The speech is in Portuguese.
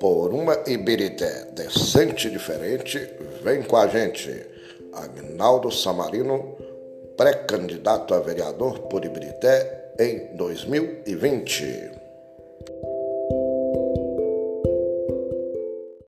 Por uma Ibirité decente e diferente, vem com a gente. Agnaldo Samarino, pré-candidato a vereador por Ibirité em 2020.